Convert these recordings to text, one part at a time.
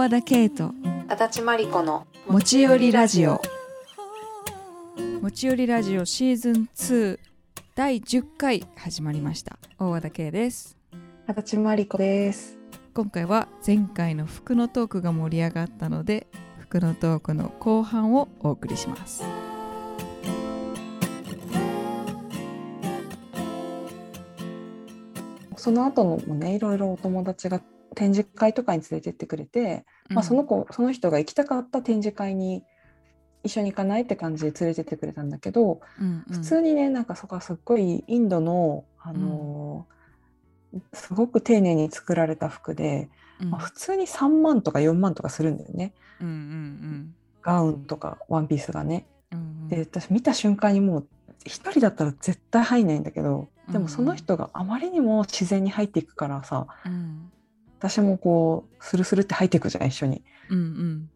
和田圭と足立真理子の持ち寄りラジオ。持ち寄りラジオ。シーズン2第10回始まりました。大和田圭です。足立真理子です。今回は前回の服のトークが盛り上がったので服のトークの後半をお送りします。その後のもねいろいろお友達が展示会とかに連れてってくれて、まあ、その子その人が行きたかった展示会に一緒に行かないって感じで連れてってくれたんだけど、うんうん。普通にねなんかそこはすっごいインドの、あのーすごく丁寧に作られた服で、うん。まあ、普通に3万とか4万とかするんだよね。うんうんガウンとかワンピースがね。うんうん。で私見た瞬間にもう一人だったら絶対入んないんだけどでうんもその人があまりにも自然に入っていくからさうん私もこうスルスルって入っていくじゃん一緒に。うんうん。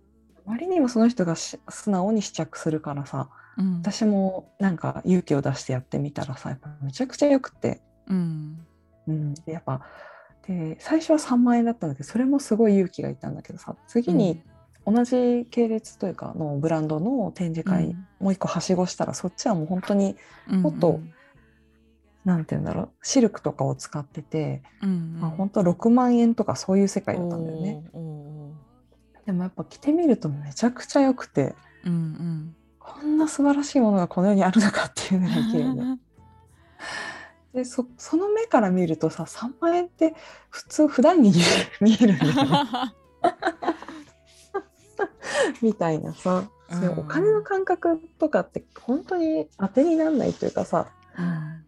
あまりにもその人がし素直に試着するからさうん。私もなんか勇気を出してやってみたらさやっぱめちゃくちゃよくて、うん。うん、でやっぱで最初は3万円だったんだけどそれもすごい勇気がいったんだけどさ次に同じ系列というかのブランドの展示会、うん。もう一個はしごしたらそっちはもう本当にうん。もっとなんて言うんだろう。シルクとかを使ってて、うんうん。まあ、本当6万円とかそういう世界だったんだよね。でもやっぱ着てみるとめちゃくちゃ良くてうんうん。こんな素晴らしいものがこの世にあるのかっていうぐらい綺麗ででそその目から見るとさ3万円って普通普段に見えるんだよね。みたいなさ、そういうお金の感覚とかって本当に当てにならないというかさ。うん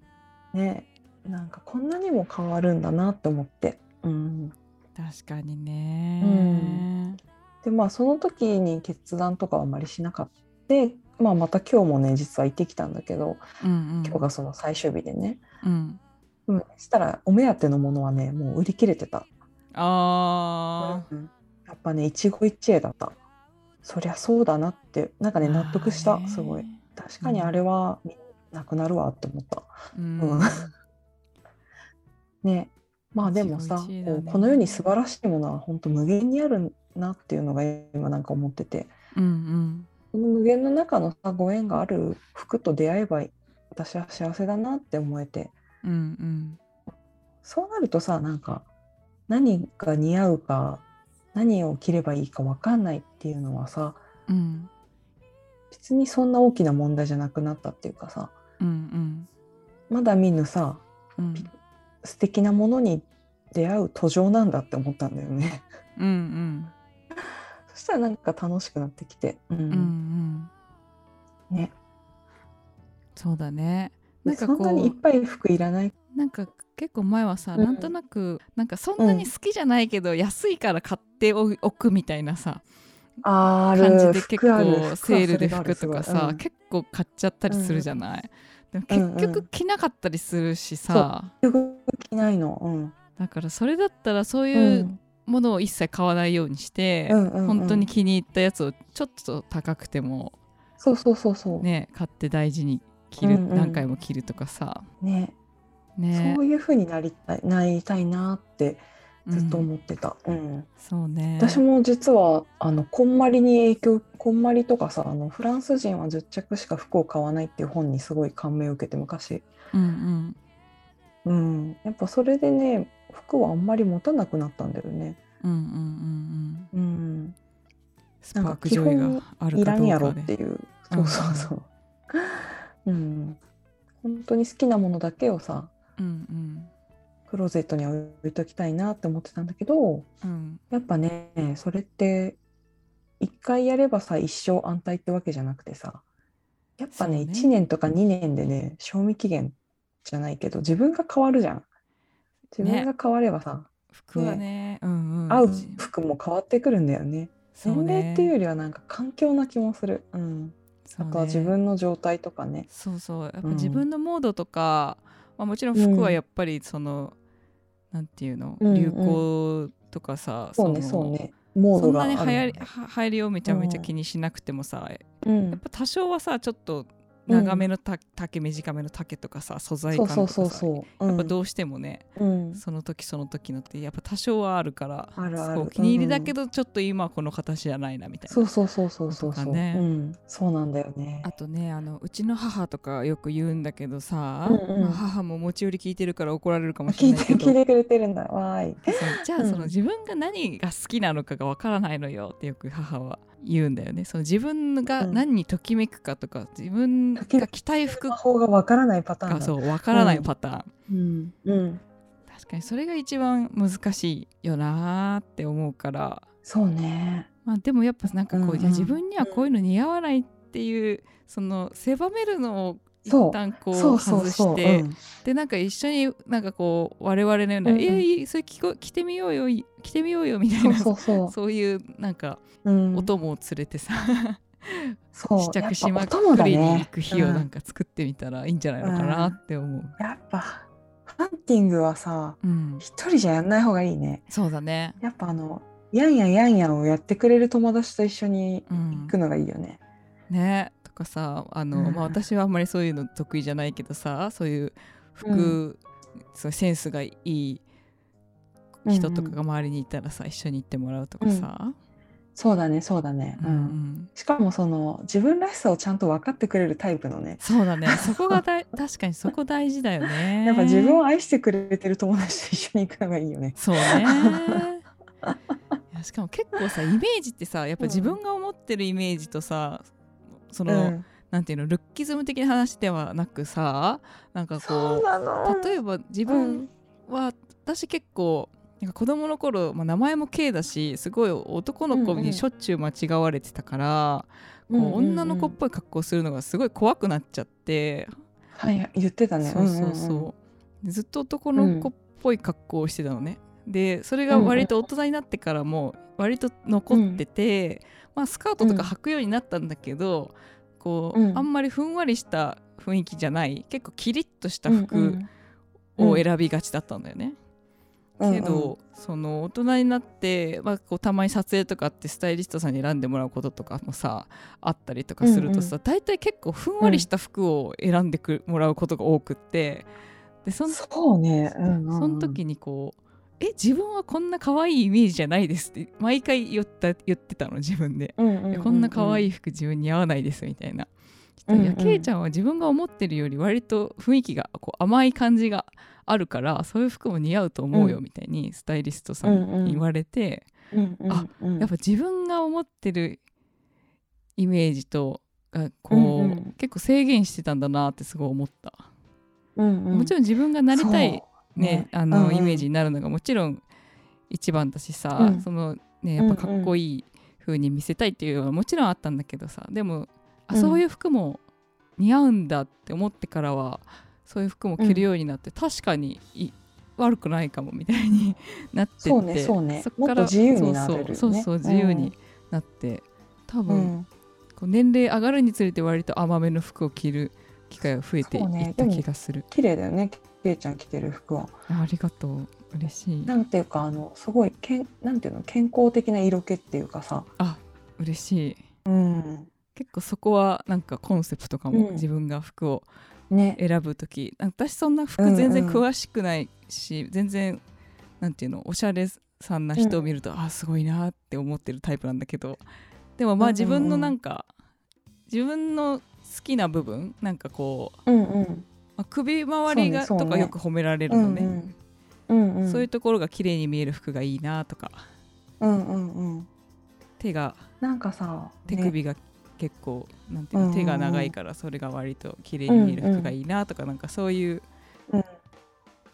ねなんかこんなにも変わるんだなって思って。うん確かにね、うん。でまあその時に決断とかはあまりしなかった、まあ、また今日もね実は行ってきたんだけどうんうん。今日がその最終日でね、うん。うん、そしたらお目当てのものはねもう売り切れてた、あうん。やっぱね一期一会だった。そりゃそうだなってなんかーね納得したすごい。確かにあれはなくなるわって思った。うん。うん。ね。まあでもさ、ね。こうこの世に素晴らしいものは本当無限にあるなっていうのが今なんか思ってて。うんうん。その無限の中のさご縁がある服と出会えば私は幸せだなって思えて。うんうん。そうなるとさなんか何が似合うか何を着ればいいか分かんないっていうのはさうん。別にそんな大きな問題じゃなくなったっていうかさうんまだ見ぬさうん素敵なものに出会う途上なんだって思ったんだよね。うんうん。そしたらなんか楽しくなってきて、うん。うんうん。ね、そうだね。なんかそんなこにいっぱい服いらない。なんか結構前はさ、うん。なんとなくなんかそんなに好きじゃないけど、安いから買っておくみたいなさ。あー感じで結構セールで服とかさ、うん。結構買っちゃったりするじゃない、でもうんうん。結局着なかったりするしさ、結局着ないの。うん。だからそれだったらそうういうん。ものを一切買わないようにして、うんうんうん。本当に気に入ったやつをちょっと高くてもそうそうそうそう。ね買って大事に着る、うんうん。何回も着るとかさ。ね。ね。そういう風になりたいなりたいなってずっとうん思ってた。うん。そうね。私も実はあのこんまりに影響こんまりとかさあのフランス人は10着しか服を買わないっていう本にすごい感銘を受けて昔、うんうん。うん、やっぱそれでね服はあんまり持たなくなったんだよね。うんうんうんうん。うん、スパークジョイがあるいらんやろっていう。そうそうそう。うん、本当に好きなものだけをさうんクローゼットに置いときたいなって思ってたんだけどうん。うんやっぱねそれって一回やればさ一生安泰ってわけじゃなくてさやっぱねね。1年とか2年でね賞味期限じゃないけど自分が変わるじゃん。自分が変わればさ、服はね。うんうん合う服も変わってくるんだよね。年齢っていうよねりはなんか環境な気もする。うん。あとは自分の状態とかね。そうそう。やっぱうん。自分のモードとか、まあ、もちろん服はやっぱりその、なんていうの？うんうん。流行とかさ、そうねのそうね。モードそんなに流行りは流行りをめちゃめちゃ気にしなくてもさ、うん。やっぱ多少はさちょっと長めのた丈短めの丈とかさ素材感とかさやっぱどうしてもねん、その時その時のってやっぱ多少はあるからお気に入りだけどちょっと今はこの形じゃないなみたいな。そうそうそうそうそうそう。ね。うん、そうなんだよね。あとねあのうちの母とかよく言うんだけどさ、うんうん。まあ母も持ち寄り聞いてるから怒られるかもしれないけど。聞いてくれてるんだ。わーい。じゃあうん。その自分が何が好きなのかがわからないのよ。ってよく母は言うんだよね。その自分がうん何にときめくかとか自分が着たい服魔法がわからないパターンそうわからないパターン、うん。うん。確かにそれが一番難しいよなーって思うから、そうね。まあ、でもやっぱなんかこう、うんうん自分にはこういうの似合わないっていうその狭めるのを一そう。旦こう外。してうん。でなんか一緒になんかこう我々のような「うん。うんいやそれ着こ着てみようよい着てみようよ」みたいなそうそう。そう。いうなんかうん。お供を連れてさ、そう。試着しまくりにね。行く日をなんか作ってみたらいいんじゃないのかなって思う。やっぱハンティングはさうん、一人じゃやんない方がいいね。そうだね。やっぱあのやんやんやんやんをやってくれる友達と一緒にうん。行くのがいいよね、ね。とかさあの、うん。まあ、私はあんまりそういうの得意じゃないけどさそういう服、そセンスがいい人とかが周りにいたらさ、一緒に行ってもらうとかさ、そうだねそうだね、ううん。んうん。しかもその自分らしさをちゃんと分かってくれるタイプのね。そうだね。そこがだい確かにそこ大事だよね。やっぱ自分を愛してくれてる友達と一緒に行くのがいいよね。そうね。しかも結構さイメージってさやっぱ自分が思ってるイメージとさその、うん。なんていうのルッキズム的な話ではなくさなんかこう例えば自分は、私結構なんか子供の頃、まあ、名前も K だしすごい男の子うんうんにしょっちゅう間違われてたから、うんうんうん。こう女の子っぽい格好するのがすごい怖くなっちゃって、はい言ってたね。そうそうそう、でずっと男の子っぽい格好をしてたのね、でそれが割と大人になってからも割と残ってて、まあ、スカートとか履くようになったんだけど、こう、うん。あんまりふんわりした雰囲気じゃない結構キリッとしたうん服を選びがちだったんだよね。うんけど、その大人になって、まあ、こうたまに撮影とかってスタイリストさんに選んでもらうこととかもさあったりとかするとさ、大体結構ふんわりした服を選んでくもらうことが多くってでそんそうね、うんうんうん。その時にこう「え自分はこんな可愛いイメージじゃないです」って毎回言った言ってたの自分で。こんな可愛い服自分に合わないですみたいな。いやケイちゃんは自分が思ってるより割と雰囲気がこう甘い感じがあるからそういう服も似合うと思うようん。みたいにスタイリストさんに言われて、うんうん。あうんやっぱ自分が思ってるイメージとがこう、うんうん。結構制限してたんだなってすごい思った、うんうん。もちろん自分がなりたいねあの、イメージになるのがもちろん一番だしさ、うん。そのねやっぱかっこいい風に見せたいっていうのはもちろんあったんだけどさでもあうん。そういう服も似合うんだって思ってからはそういう服も着るようになって、確かにい悪くないかもみたいになってってそうねそうね。っから自由になれるよね。そうそう自由になって、多う分、ん。こう年齢上がるにつれて割と甘めの服を着る機会が増えていった気がする、綺麗だよねけいちゃん着てる服はあありがとう。嬉しい。なんていうかあのすごいけんなんていうの？健康的な色気っていうかさ。あ嬉しい。うん。結構そこはなんかコンセプトかも、うん。自分が服をね。選ぶ時。なんか私そんな服うんうん。全然詳しくないし、全然なんていうの？おしゃれさんな人を見ると、あすごいなって思ってるタイプなんだけど。でもまあうんうんうん。自分のなんか、自分の好きな部分なんかこう、うんうんまあ、首周りが、ねね。とかよく褒められるのね、うんうん。うんうん。そういうところが綺麗に見える服がいいなとか。うんうんうん。手がなんかさね。手首が結構、なんていうのうんうんうん。手が長いからそれが割と綺麗に見える服がいいなとか、なんかそういううん。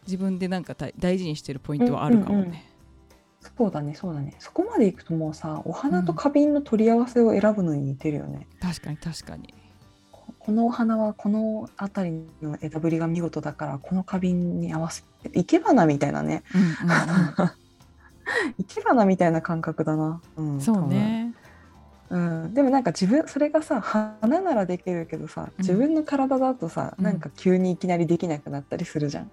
自分でなんか大大事にしてるポイントはあるかもね。うんうんそうだねそうだね。そこまでいくともうさお花と花瓶の取り合わせを選ぶのに似てるよね、確かに確かに。ここのお花はこの辺りの枝ぶりが見事だからこの花瓶に合わせて生け花みたいなね。うんうん 生け花みたいな感覚だな、ううんん、そうね。うん、でもなんか自分それがさ花ならできるけどさ自分の体だとさ、うん。なんか急にいきなりできなくなったりするじゃん、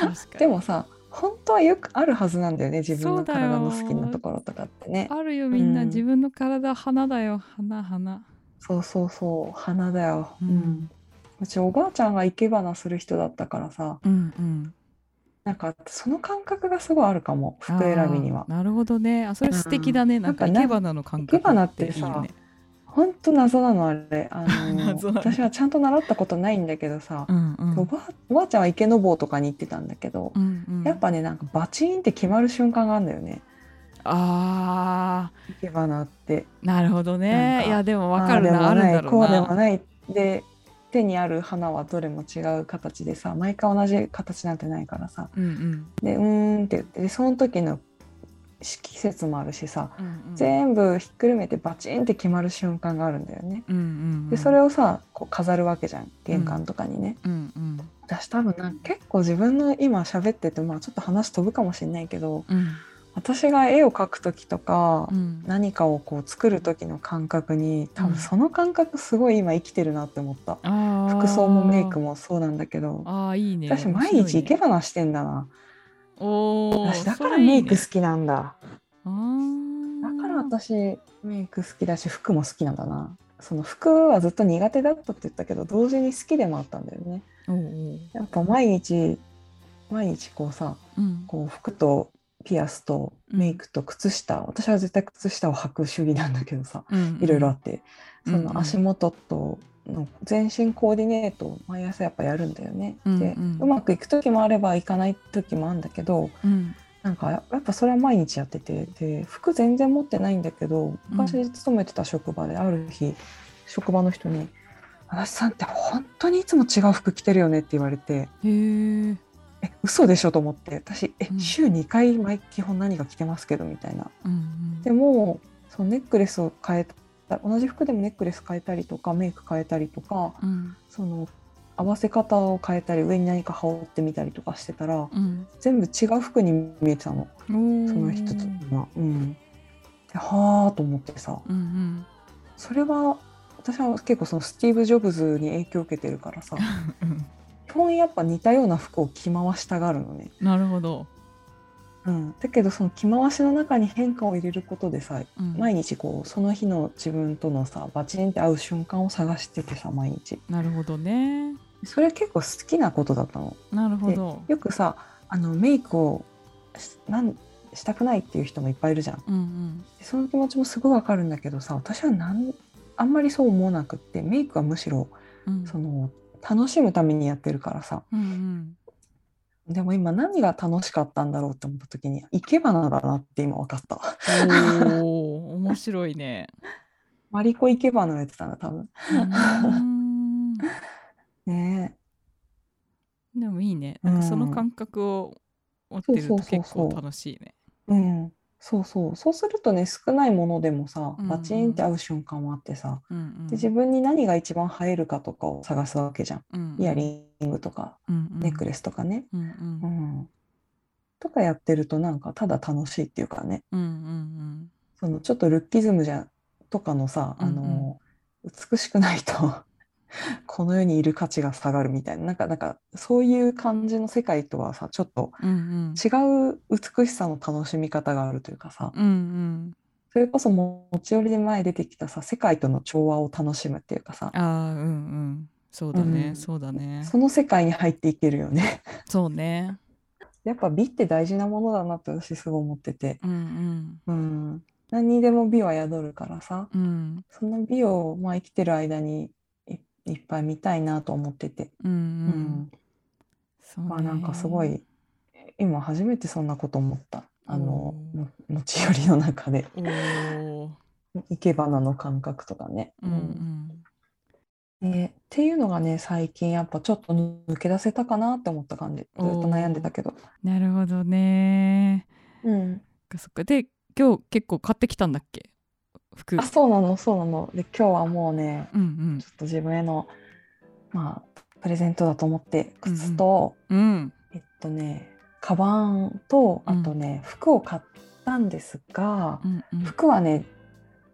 確かに。でもさ本当はよくあるはずなんだよね自分の体の好きなところとかってね。あるよみんな、うん。自分の体花だよ。花花。そうそうそう花だよ、うん。うちおばあちゃんが生け花する人だったからさ。うんうん。なんかその感覚がすごいあるかも服選びには。なるほどね。あそれ素敵だね、なんかなんか生け花の感覚生け花ってさほんと謎なのあれ。あの私はちゃんと習ったことないんだけどさ、うんうん。おばあおばあちゃんは池の坊とかに行ってたんだけど、うんうん。やっぱねなんかバチンって決まる瞬間があるんだよねあ生け花って。ーなるほどねいやでも分かるな。あるんだろうこうでもなない。で手にある花はどれも違う形でさ毎回同じ形なんてないからさ。うんうん。でうーんって言ってでその時の季節もあるしさ、うんうん。全部ひっくるめてバチンって決まる瞬間があるんだよね。うんうんうん。でそれをさこう飾るわけじゃん。玄関とかにね。うんうん私多分な結構自分の今喋っててまあちょっと話飛ぶかもしれないけどうん私が絵を描く時とか、うん何かをこう作る時の感覚に多うん分その感覚すごい今生きてるなって思った。あー服装もメイクもそうなんだけどあーいいね私毎日生け花してんだな。おー私だからメイク好きなんだ。あーだから私メイク好きだし服も好きなんだな。その服はずっと苦手だったって言ったけど同時に好きでもあったんだよね。おうおうやっぱ毎日毎日こうさうんこう服とピアスとメイクと靴下、私は絶対靴下を履く主義なんだけどさうんいろいろあって、うんうん。その足元との全身コーディネートを毎朝やっぱやるんだよね。うんでうん。うまくいく時もあればいかない時もあるんだけどうん。なんかややっぱそれは毎日やっててで服全然持ってないんだけど昔勤めてた職場である日、職場の人に「足立さんって本当にいつも違う服着てるよね」って言われて。へえ「え嘘でしょ?」と思って。私「えうん。週2回毎基本何が着てますけど」みたいな。うんでもそのネックレスを変えた同じ服でもネックレス変えたりとかメイク変えたりとかうん。その合わせ方を変えたり上に何か羽織ってみたりとかしてたらうん。全部違う服に見えてたの。その人とが。うん、ではあと思ってさ。うんうん。それは私は結構そのスティーブ・ジョブズに影響を受けてるからさ本やっぱ似たような服を着回したがるのね。なるほど、うん、だけどその着回しの中に変化を入れることでさうん。毎日こうその日の自分とのさバチンって合う瞬間を探しててさ毎日。なるほどね。それ結構好きなことだったの。なるほでどよくさあのメイクをしなんしたくないっていう人もいっぱいいるじゃん。うんうん。でその気持ちもすごいわかるんだけどさ私はなんあんまりそう思わなくってメイクはむしろうん。その楽しむためにやってるからさ。うんうん。でも今何が楽しかったんだろうって思った時に生け花だなって今分かった。おお面白いね。マリコ生け花をやってたんだ多分。ねでもいいね。なんかその感覚を持ってると結構楽しいね。えうんそうそう。そうするとね少ないものでもさうんうん。バチンって合う瞬間もあってさ、うんうん。で自分に何が一番映えるかとかを探すわけじゃん。うんイヤリングとかうんうん。ネックレスとかね。うんううん。んとかやってるとなんかただ楽しいっていうかね。うんうんそのちょっとルッキズムじゃとかのさ、あの美しくないと この世にいる価値が下がるみたいな。なんかなんかそういう感じの世界とはさちょっと違う美しさの楽しみ方があるというかさ。うんうん。それこそ持ち寄りで前出てきたさ世界との調和を楽しむっていうかさ。ああうんうん。そうだね、うん。そうだね。その世界に入っていけるよね。そうね。やっぱ美って大事なものだなって私すごい思ってて、うんうん。うん、何にでも美は宿るからさ。うん。その美を、まあ、生きてる間にいいっぱい見たいなと思ってて、うんううん。うね。まあなんかすごい今初めてそんなこと思った。あの持ち寄りの中で。生け花の感覚とかね。うんうん。ねっていうのがね最近やっぱちょっと抜け出せたかなって思った感じ。ずっと悩んでたけど。なるほどね。うん、そっか。で今日結構買ってきたんだっけ？服。あそうなのそうなの。で今日はもうねうんちょっと自分へのまあプレゼントだと思って靴と、うんうん。えっとねカバンとあとね、服を買ったんですが、うんうん。服はね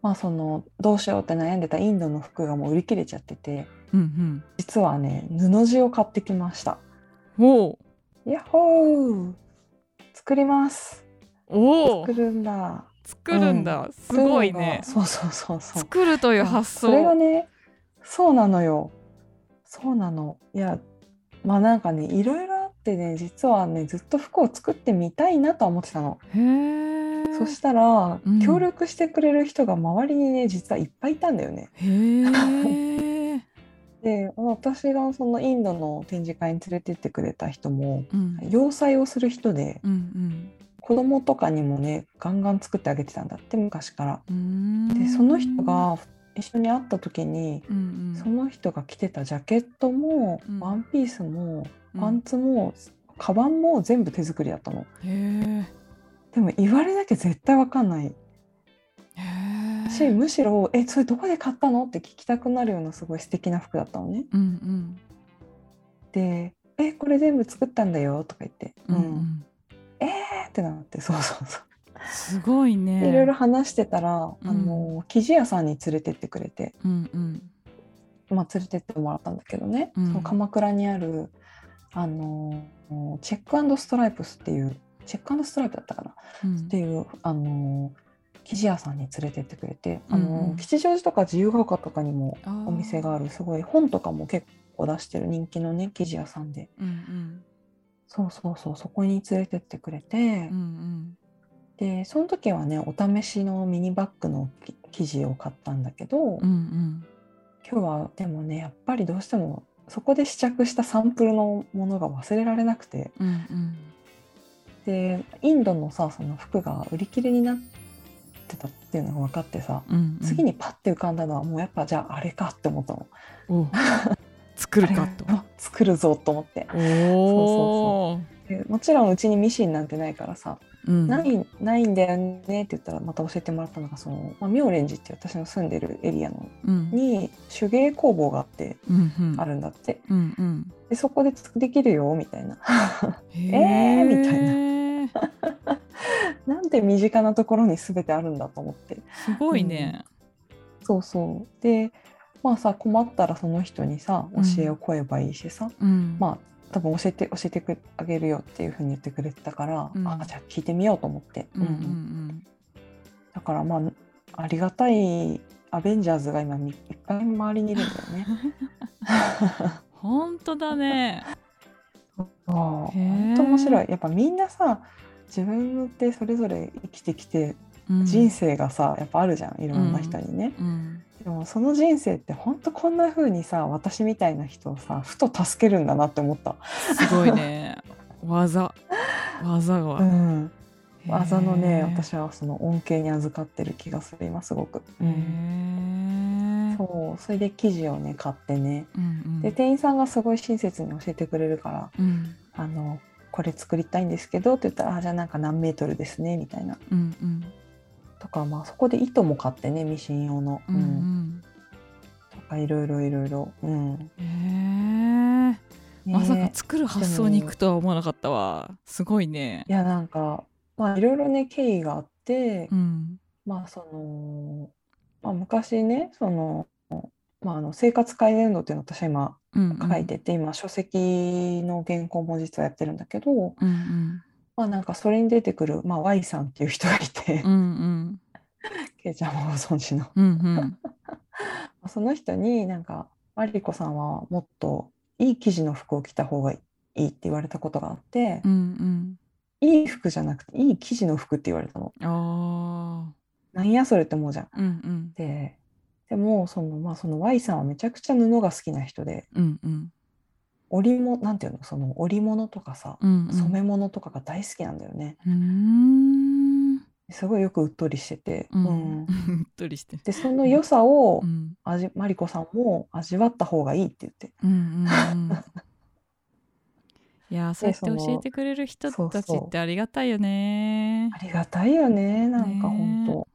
まあそのどうしようって悩んでたインドの服がもう売り切れちゃっててうん実はね布地を買ってきました。うんおーヤッホー。作ります。おー作るんだ作るんだ、すごいね。そうそうそうそう。作るという発それが想ねそうなのよ。そうなの。いやまあなんかねいろいろあってね実はねずっと服を作ってみたいなとは思ってたの。へえそしたら、うん。協力してくれる人が周りにね実はいっぱいいたんだよね。へえ で私がそのインドの展示会に連れてってくれた人もうん。洋裁をする人でうん子供とかにもねガンガン作ってあげてたんだって昔から。でその人が一緒に会った時にうんうんその人が着てたジャケットも、うんワンピースもうんパンツも、カバンも全部手作りだったの。へえでも言われなきゃ絶対わかんないへえしむしろ「えそれどこで買ったの?」って聞きたくなるようなすごい素敵な服だったのね。うんうんで「えこれ全部作ったんだよ」とか言って「ううんんうんえー!」ってなってそうそうそう。すごいね。いろいろ話してたら、うん。あの生地屋さんに連れてってくれて、うんうん。まあ、連れてってもらったんだけどね、うん。その鎌倉にあるあのチェックストライプスっていうチェックストライプだったかな。うん。っていうあの生地屋さんに連れてってくれて、あうんのうん。吉祥寺とか自由が丘とかにもお店がある。すごい本とかも結構出してる。人気のね生地屋さんで。うんうんそうそうそうそこに連れてってくれて、うんでその時はねお試しのミニバッグのき生地を買ったんだけど、うんうん。今日はでもねやっぱりどうしてもそこで試着したサンプルのものが忘れられなくて。うんうん。でインドのさその服が売り切れになってたっていうのが分かってさ、うんうん。次にパッて浮かんだのはもうやっぱじゃああれかって思ったの。お作るかと。作るぞと思って。おおでもちろんうちにミシンなんてないからさ、うん。ないないんだよねって言ったらまた教えてもらったのがその、まあ、妙蓮寺っていう私の住んでるエリアのうん。に手芸工房があってうんうん。あるんだって。うんうん。でそこでできるよみたいな。へ えーみたいな。なんて身近なところに全てあるんだと思って。すごいね。そうそう。でまあさ困ったらその人にさうん。教えを請えばいいしさ、うん。まあ多分教えて教えてくあげるよっていうふうに言ってくれてたから、うん。あじゃあ聞いてみようと思って、うんううん。んだからまあありがたいアベンジャーズが今みいっぱい周りにいるんだよね。本当だね。本当面白い。やっぱみんなさ自分ってそれぞれ生きてきてうん。人生がさ、やっぱあるじゃん。いろんな人にね。うんでもその人生って本当こんな風にさ私みたいな人をさふと助けるんだなって思った。すごいね。技。技が。うん、技のね私はその恩恵に預かってる気がする今すごく。うへん。ーそう。それで生地をね買ってね。うんうん。で店員さんがすごい親切に教えてくれるからうん「あのこれ作りたいんですけど」って言ったら「あじゃあなんか何メートルですね」みたいな。うんうんとかまあそこで糸も買ってねミシン用の、うんうん。とかいろいろいろいろ、うん。へえねまさか作る発想に行くとは思わなかったわ。すごいね。いやなんかまあいろいろね経緯があって、うん。まあその、まあ、昔ねその、まあ、あの生活改善度っていうのを私は今うんうん。書いてて、今書籍の原稿も実はやってるんだけど、うんうんまあなんかそれに出てくる、まあ、Y さんっていう人がいて、うんうん。ちゃんもご存知の。うんうん。その人になんかマリコさんはもっといい生地の服を着た方がいいって言われたことがあって。う、んいい服じゃなくていい生地の服って言われたの。なんやそれって思うじゃん。ーうんうん。ででもその,、まあ、その Y さんはめちゃくちゃ布が好きな人で。うんうん織物なんていうの？その織物とかさ、うんうん。染め物とかが大好きなんだよね。すごいよくうっとりしてて、うん。う っとりして。でその良さをうん。味マリコさんも味わった方がいいって言って。うんうんうん いやーそうやって教えてくれる人たちってありがたいよね。ありがたいよね。なんかね本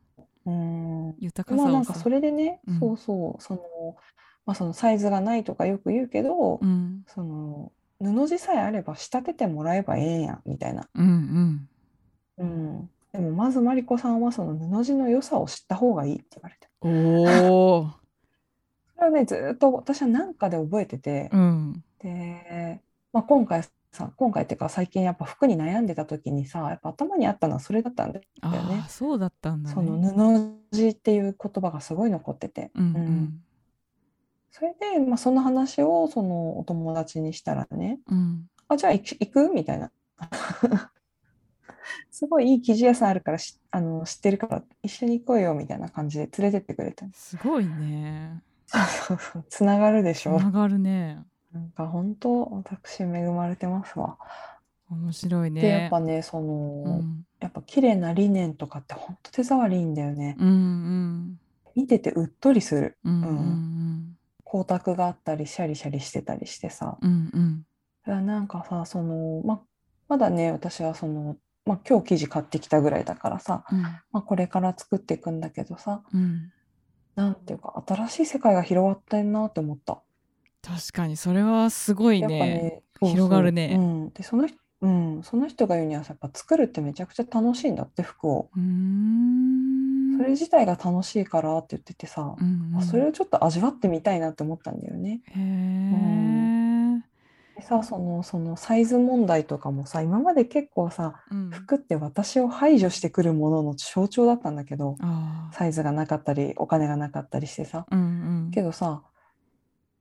当。うん。豊かまあなんかそれでね、うん。そうそう。その,、まあ、そのサイズがないとかよく言うけど、うん。その布地さえあれば仕立ててもらえばええんやみたいな、うんうん、でもまずマリコさんはその布地の良さを知った方がいいって言われて。うんおお それはねずーっと私は何かで覚えてて、うん。で、まあ、今回さ今回っていうか最近やっぱ服に悩んでた時にさやっぱ頭にあったのはそれだったんだよあね。あそうだったんだね。その布地っていう言葉がすごい残ってて、うんううんんそれで、まあ、その話をそのお友達にしたらねうん「あじゃあ行く？行く?」みたいな すごいいい生地屋さんあるからしあの知ってるから一緒に行こうよみたいな感じで連れてってくれたすごいね つながるでしょつながるねなんか本当私恵まれてますわ。面白いねでやっぱねその、うんやっぱ綺麗なリネンとかって本当手触りいいんだよね。うんうん見ててうっとりする。うんうん光沢があったりシャリシャリしてたりしてさ。うんうん。だからなんかさそのままだね私はその、まあ、今日生地買ってきたぐらいだからさ、うん。まあ、これから作っていくんだけどさうん。なんていうか新しい世界が広がってんなって思った。確かにそれはすごいね。ね広がるね。うん、でその人うん、その人が言うにはさやっぱ作るってめちゃくちゃ楽しいんだって服を。うーんそれ自体が楽しいからって言っててさ、うんうん。あそれをちょっと味わってみたいなって思ったんだよね。へえでさそのそのサイズ問題とかもさ今まで結構さうん。服って私を排除してくるものの象徴だったんだけどサイズがなかったりお金がなかったりしてさ。うんうん。けどさ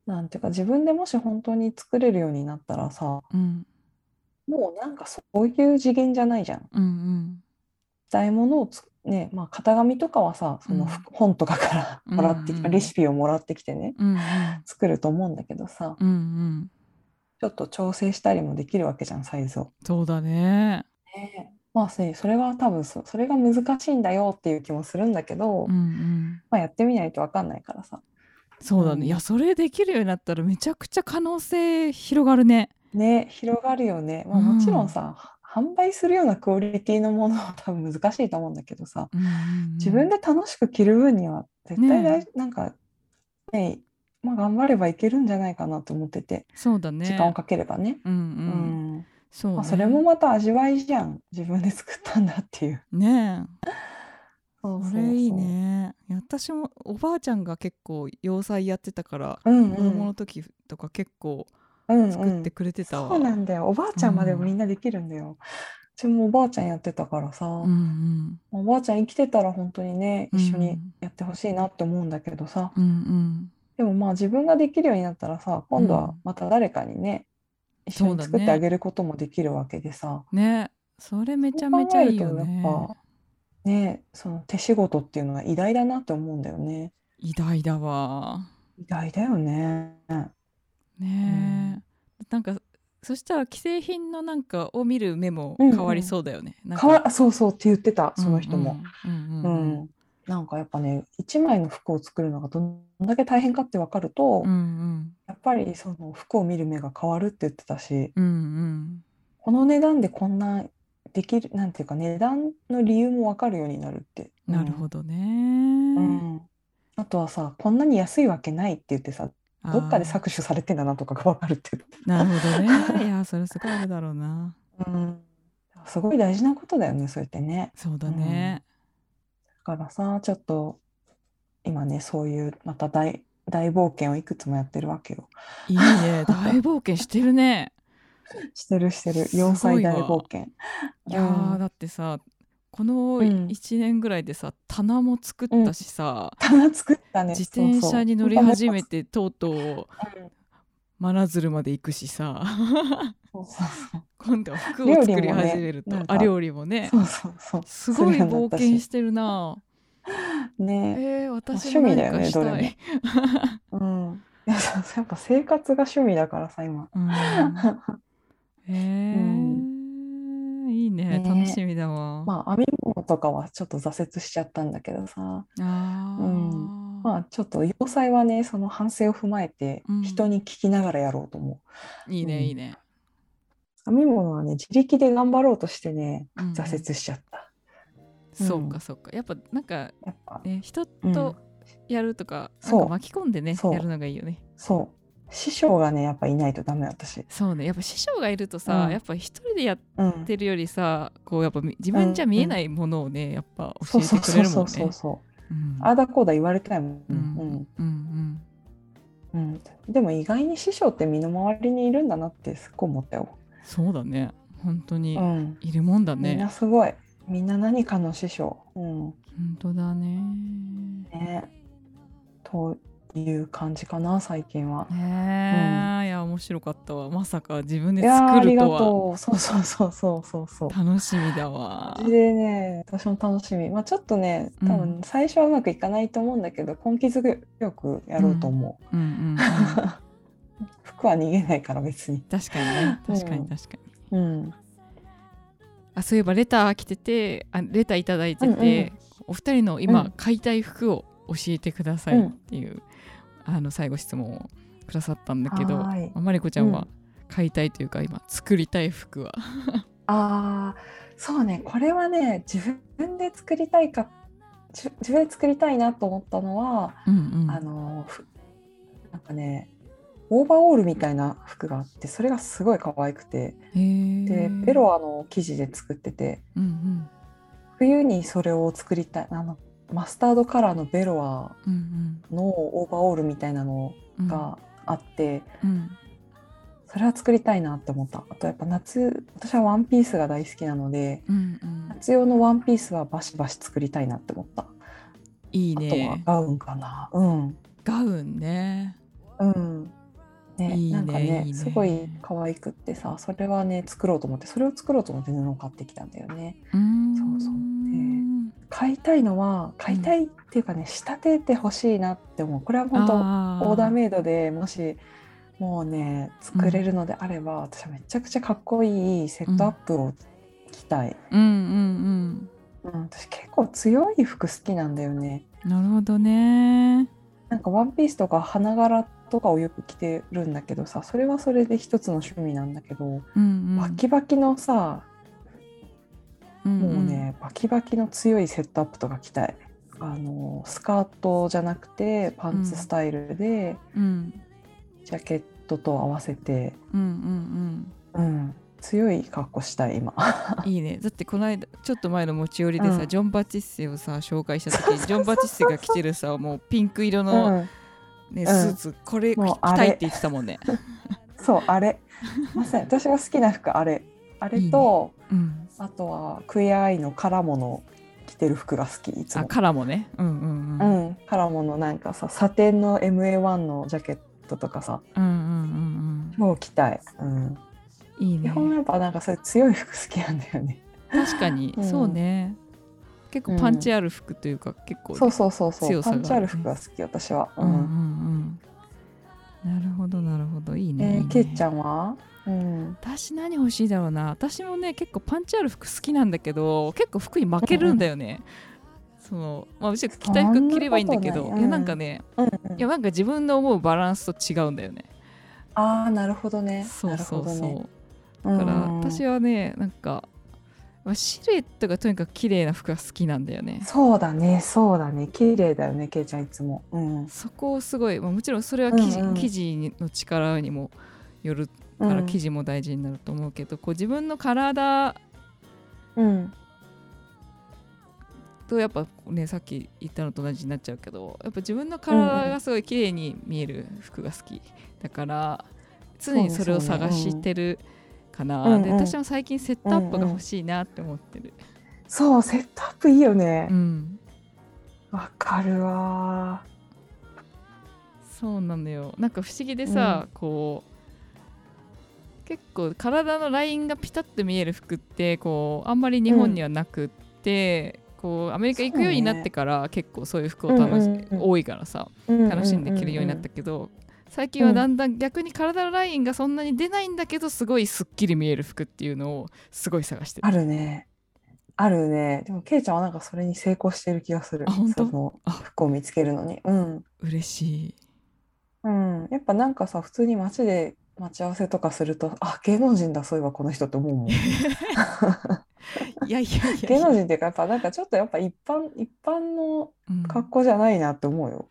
なんていうか自分でもし本当に作れるようになったらさうん。もうなんかそういう次元じゃないじゃん。うんうん伝え物をつねまあ型紙とかはさそのうん。本とかからもらってきうん。うんレシピをもらってきてねうんうん。作ると思うんだけどさうんうん。ちょっと調整したりもできるわけじゃんサイズを。そうだね。ね。まあせそれは多分そそれが難しいんだよっていう気もするんだけど、うんうん。まあやってみないと分かんないからさ。そうだうん。ねいやそれできるようになったらめちゃくちゃ可能性広がるね。ね広がるよね。まあ、もちろんさ、販売するようなクオリティのものは多分難しいと思うんだけどさうんうんうん。自分で楽しく着る分には絶対大、ねなんかねまあ頑張ればいけるんじゃないかなと思っててそうだね。時間をかければね。うんううん。んそうね。まあ、それもまた味わいじゃん自分で作ったんだっていう。ねえ。それいいね。私もおばあちゃんが結構洋裁やってたからうん子供の時とか結構うんうん作ってくれてたわ。そうなんだよ。おばあちゃんまでもみんなできるんだよ。うちもおばあちゃんやってたからさ、うんうんおばあちゃん生きてたら本当にねうん一緒にやってほしいなって思うんだけどさ、うんうん。でもまあ自分ができるようになったらさ今度はまた誰かにね、一緒そうだねに作ってあげることもできるわけでさ、ね。それめちゃめちゃいいよね。とやっぱねその手仕事っていうのは偉大だなって思うんだよね。偉大だわ。偉大だよね。ねえ、なんかそしたら既製品のなんかを見る目も変わりそうだよね、なんか。かわそうそうって言ってたその人も。うんううんん。なんかやっぱね一枚の服を作るのがどんだけ大変かって分かると、うんうん。やっぱりその服を見る目が変わるって言ってたしうんうん。この値段でこんなできるなんていうか値段の理由も分かるようになるって。なるほどね、うんうん。あとはさこんなに安いわけないって言ってさどっかで搾取されてんだなとかが分かるってなるほどね。いやそれすごいあるだろうな。た、うん、すごい大事なことだよねそうやってね。そうだね、だからさちょっと今ねそういうまた大大冒険をいくつもやってるわけよ。いいね。大冒険してるね。してるしてる。すごいわ。要塞大冒険。いやー、うん。だってさこのうん1年ぐらいでさ棚も作ったしさ、棚作ったね。自転車に乗り始めて。てとうとううん真鶴まで行くしさ今度は服を作り始めると、料理もねなんかあ料理もねそうそうそう。すごい冒険してるなね。えー、私も何趣味だよねかしたい、うん。いやっぱ生活が趣味だからさ今。うん、えーいいね。ね。楽しみだわ、まあ編み物とかはちょっと挫折しちゃったんだけどさ。あー。うん。まあちょっと要塞はねその反省を踏まえてうん。人に聞きながらやろうと思う。いいねうん。いいね、編み物はね自力で頑張ろうとしてねうんうん。挫折しちゃった。そうかそうか。やっぱなんかね人うん。とやるとか,、巻き込んでねやるのがいいよね。そう師匠がねやっぱいないとダメ私。そうねやっぱ師匠がいるとさ、うんやっぱ一人でやっうん。てるよりさこうやっぱみ自分じゃ見えないものをね、やっぱ教えてくれるもんねそうそうそうそう。うんああだこうだ言われたいもん。ううんんうんうんでも意外に師匠って身の回りにいるんだなってすっごい思ったよ。そうだね本当にうん。いるもんだみんなね、すごい。みんな何かの師匠。うん。本当だねね。という感じかな最近は。ねえ、いや面白かったわ。まさか自分でいやーありが作るとは。とうそう。そうそうそうそうそう。楽しみだわ。でね私も楽しみ。まあちょっとね多う分最初はうまくいかないと思うんだけど、根気強くやろうと思う。うんうんうん 服は逃げないから別に。確かにね。確かうんに確かに、うん。あそういえばレター来ててあレターいただいてて、うんうん。お二人の今うん。買いたい服を教えてくださいっていう、あの最後質問をくださったんだけどはーい。まあマリコちゃんはうん。買いたいというか、今作りたい服は？ああそうね。これはね自分で作りたいか自自分で作りたいなと思ったのは、うんうん。あのふなんかねオーバーオールみたいな服があってそれがすごい可愛くて。でベロアの生地で作ってて。うんうん。冬にそれを作りたいあのマスタードカラーのベロアうんのオーバーオールみたいなのうんがあって、うんそれは作りたいなって思った。あとやっぱ夏私はワンピースが大好きなのでうんうん。夏用のワンピースはバシバシ作りたいなって思った。いいあとはねガウンかな。うん。ガウンね。うん。ねいいねなんかねね。すごい可愛くってさそれはね作ろうと思ってそれを作ろうと思って布を買ってきたんだよね。うーん。そうそう買いたいのは買いたいっていうかね、仕立ててほしいなって思う。これは本当あオーダーメイドでもしもうね作れるのであれば、私はめちゃくちゃかっこいいセットアップを着たい、うん。うん。うん。私結構強い服好きなんだよね。うんなるほどね。なんかワンピースとか花柄とかをよく着てるんだけどさそれはそれで一つの趣味なんだけど、うんうん。バキバキのさうんもうね、バキバキの強いセットアップとか着たい。あのスカートじゃなくてパンツスタイルで、うん。ジャケットと合わせて、うんうんうん、強い格好したい今。う んいいね。だってこの間ちょっと前の持ち寄りでさ、うん。ジョン・バチッセをさ紹介した時 ジョン・バチッセが着てるさもうピンク色の、うん。ねん。スーツこれ着たいって言ってたもんね。そうあれ。まさに私が好きな服あれあれとうん、あとはクイアアイのカラモの着てる服が好きいつも。あカラーもね。うんうんう。うん。ん、カラモのなんかさサテンの MA1 のジャケットとかさうんうんうんもう着たい、うん、うん。いいね。基本やっぱなんかそういう強い服好きなんだよね。確かに、うん。そうね。結構パンチある服というか、結構ね、そうそうそうそう。強さがパンチある服が好き私は、うん。うんうん。なるほどなるほど。いいね。いいね。えー、ケイちゃんは？うん。私何欲しいだろうな。私もね結構パンチある服好きなんだけど結構服に負けるんだよね、そのまあむしろ着たい服着ればいいんだけどいいやなんかね、いやなんか自分の思うバランスと違うんだよね。ああなるほどね。そうそうそう、だからうん私はねなんかまあシルエットがとにかく綺麗な服が好きなんだよね。そうだねそうだね。綺麗だよねケイちゃんいつも。うん。そこをすごい、まあ、もちろんそれは生地,、うんうん。生地の力にもよるから生地も大事になると思うけど、こう自分の体うん。とやっぱねさっき言ったのと同じになっちゃうけどやっぱ自分の体がすごい綺麗に見える服が好きだから常にそれを探してるかな、うんうん。で私も最近セットアップが欲しいなって思ってる、そうセットアップいいよね。うん。わ、かるわそうなのよ。なんか不思議でさ、こう結構体のラインがピタッと見える服ってこうあんまり日本にはなくって、こうアメリカ行くようになってから結構そういう服を楽し、うんうんうん多いからさ楽しんで着るようになったけど、最近はだんだん逆に体のラインがそんなに出ないんだけどすごいすっきり見える服っていうのをすごい探してる。あるね。あるね。でもケイちゃんはなんかそれに成功してる気がする。あ本当？そのあ。服を見つけるのに。うん。嬉しい。うん、やっぱなんかさ普通に街で待ち合わせとかするとあ芸能人だそういえばこの人って思うもんいやいやいやい 芸や能人っていうかやっぱなんかちょっとやっぱ一般一般のうん格好じゃないなって思うよ。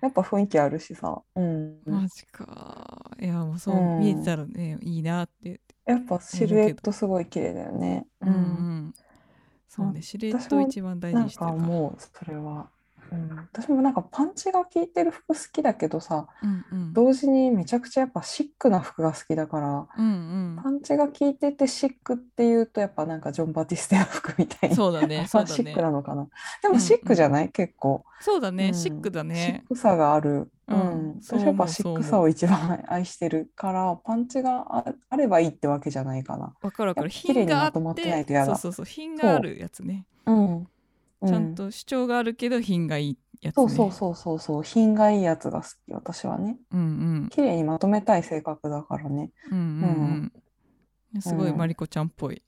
やっぱ雰囲気あるしさ。うん。マジか。いやもうそう、うん。見えてたらねいいなって。やっぱシルエットすごい綺麗だよね。うん。うんそうねシルエットを一番大事にしてるかかもうそれはうん、私もなんかパンチが効いてる服好きだけどさうんうん。同時にめちゃくちゃやっぱシックな服が好きだからうんうん。パンチが効いててシックっていうとやっぱなんかジョン・バティステの服みたいな。そうだねまあ そうだね。シックなのかな。でうんうん。もシックじゃない、結構、そうだね、うんシックだシねックさがある、ううん。んそう私やっぱシックさを一番愛してるからパンチがああればいいってわけじゃないかな。わかるわかる。品があっまとまってないとやだ。てそうそうそう品があるやつね。うんちゃんと主張があるけど品がいいやつね。そうそうそうそうそう。品がいいやつが好き私はね。うんうん。綺麗にまとめたい性格だからね。うんうん。うんすごいうん。マリコちゃんっぽい。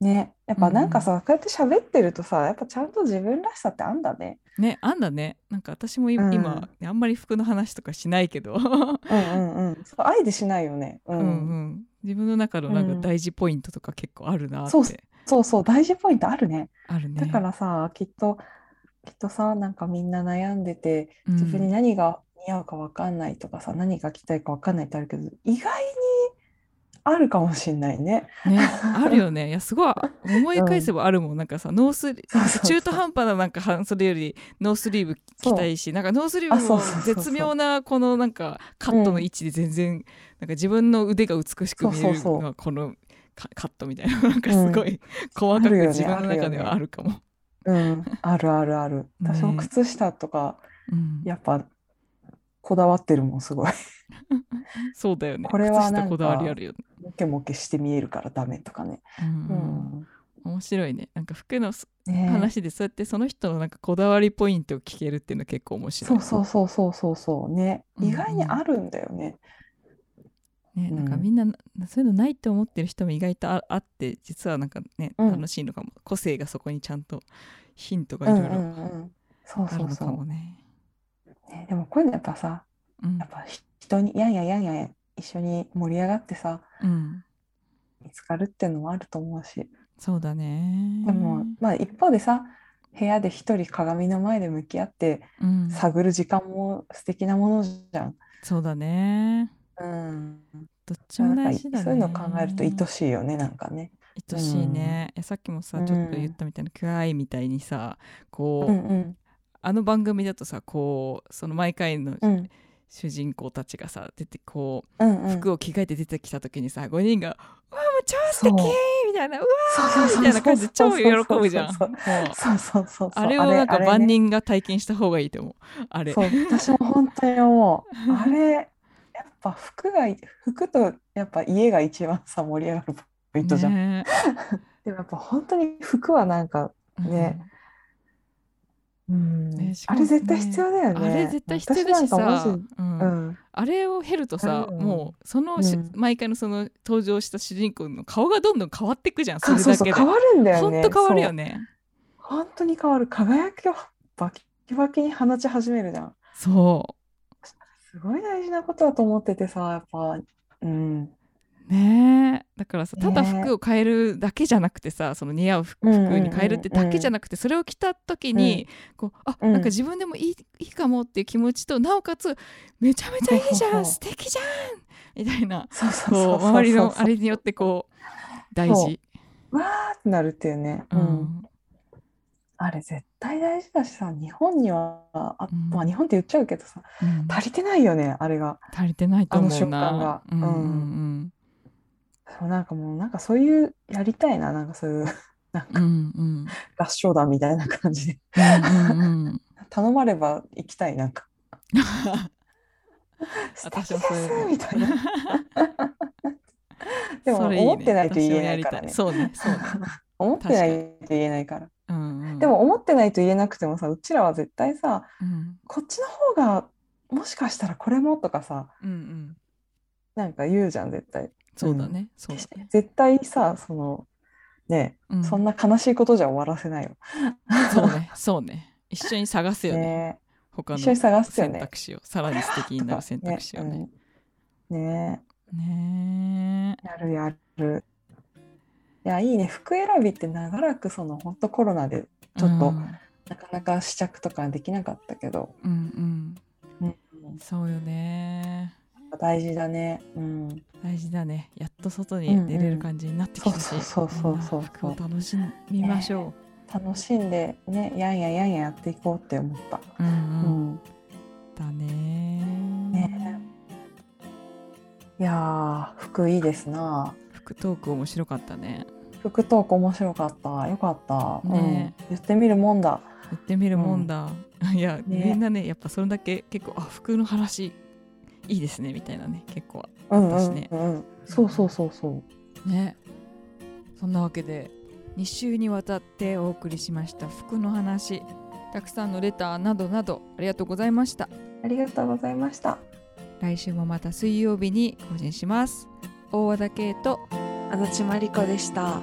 ね。やっぱなんかさ、こうやって喋ってるとさやっぱちゃんと自分らしさってあんだね。ねあんだね。なんか私もいうん。今あんまり服の話とかしないけど。うんうんうん。そうあえてしないよね。う、うんんうん。自分の中のなんかうん。大事ポイントとか結構あるなって。そうそうそう大事ポイントあるね。あるね。だからさきっときっとさなんかみんな悩んでてうん。自分に何が似合うか分かんないとかさ、何が着たいか分かんないってあるけど意外にあるかもしんないね。ね、あるよね。いやすごい思い返せばあるもん、なんかさノースリ中途半端ななんか半袖よりノースリーブ着たいしなんかノースリーあブも絶妙なこのなんかカットの位置で全然、なんか自分の腕が美しく見えるそうそうそうのがこのカカットみたいな なんかすごい細かく自分の中ではあるかも。うん、あるあるある。ね私も靴下とかうんやっぱこだわってるもんすごい。そうだよね。これはなこだわりあるよね。モケモケして見えるからダメとかね。うんううんん面白いね。なんか服の話でそうやってその人のなんかこだわりポイントを聞けるっていうの結構面白い。そうそうそうそうそうそうね。意外にあるんだよね。ね、うんなんかみんななそういうのないって思ってる人も意外とああって実はなんかね、うん楽しいのかも個性がそこにちゃんとヒントがうんうんいろいろうん。そうあるのかそうそもね。う。ね、でもこういうのやっぱさ、うんやっぱ人にやんややんや一緒に盛り上がってさ、うん、見つかるっていうのもあると思うし。そうだね。でも、まあ一方でさ、部屋で一人鏡の前で向き合ってうん、探る時間も素敵なものじゃん。そうだね。うん。どっちも大事だね。そういうのを考えると愛しいよね、なんかね。愛しいね。いやさっきもさうんちょっと言ったみたいな「クアイ」みたいにさこう、うんうんあの番組だとさこうその毎回のうん主人公たちがさ出てこうんう。うん服を着替えて出てきた時にさ5人が「うわもう超素敵!」みたいな「うわみたいな感じで超喜ぶじゃん。そうそうそうそう。あれをなんか万人が体験した方がいいと思う。あれ。そう、私も本当に思う。あれ、やっぱ服がい、服とやっぱ家が一番さ、盛り上がるポイントじゃん。ね でもやっぱ本当に服はなんか、ねうんねしかもあれ絶対必要だよね。あれ絶対必要だしさうんうん、あれを経るとさ、うんもうそのし、うん毎回のその登場した主人公の顔がどんどん変わっていくじゃんそそうそうそう、れだけで変わるんだよね。ほんと変わるよ。ね本当に変わる。輝きをバキバキに放ち始めるじゃん。そすごい大事なことだと思っててさ、やっぱ、うん。うねえ。だからさただ服を変えるだけじゃなくてさその似合う服うんうんうんに変えるってだけじゃなくてそれを着た時に、こうあ、うん。なんか自分でもいいいいかもっていう気持ちとなおかつめちゃめちゃいいじゃん素敵じゃんみたいなそうそうそうそうこう周りのあれによってこう大そ事。わーってなるっていうね。ううんんあれ絶対大事だしさ、日本には、あうんまあ日本って言っちゃうけどさ、うん足りてないよね、あれが。足りてないと思うな。あの瞬間がうんうんそうなんかもう、なんかそういう、やりたいな、なんかそういう、なんかうんうん合唱団みたいな感じで。うんうんうん 頼まれば行きたい、なんか。素敵ですのみたいな。でも思ってないと言えないからね。そうね、そうね。思ってないと言えないから。うんうんでも思ってないと言えなくてもさ、うちらは絶対さ、うんこっちの方がもしかしたらこれもとかさ、うんうんなんか言うじゃん、絶対。そうだね、そうだね。絶対さ、その、ね、うんそんな悲しいことじゃ終わらせないよ。そうね、そうね。一緒に探すよね。ね他の選ね。択肢を、さらに素敵になる選択肢を ね。うんねねやるやる。いや、いいね。服選びって長らくその、本当コロナでえ。ちょっとうんなかなか試着とかできなかったけど、うんうん、うん。そうよね。大事だね。うん。大事だね。やっと外に出れる感じになってきたし、うんうんそうそうそう服を楽しみましょ楽しんでねやんややんややっていこうって思った。うんううんん、だねねいやー服いいですな。服トーク面白かったね服トーク面白かった。よかった。ねうん、言ってみるもんだ。言ってみるもんだ、いや、ねみんなねやっぱそれだけ結構あ服の話いいですねみたいなね結構うんうん私ねうん。そうそうそうそう。ねそんなわけで2週にわたってお送りしました服の話たくさんのレターなどなどありがとうございましたありがとうございました。来週もまた水曜日に更新します大和田圭と足立真理子でした。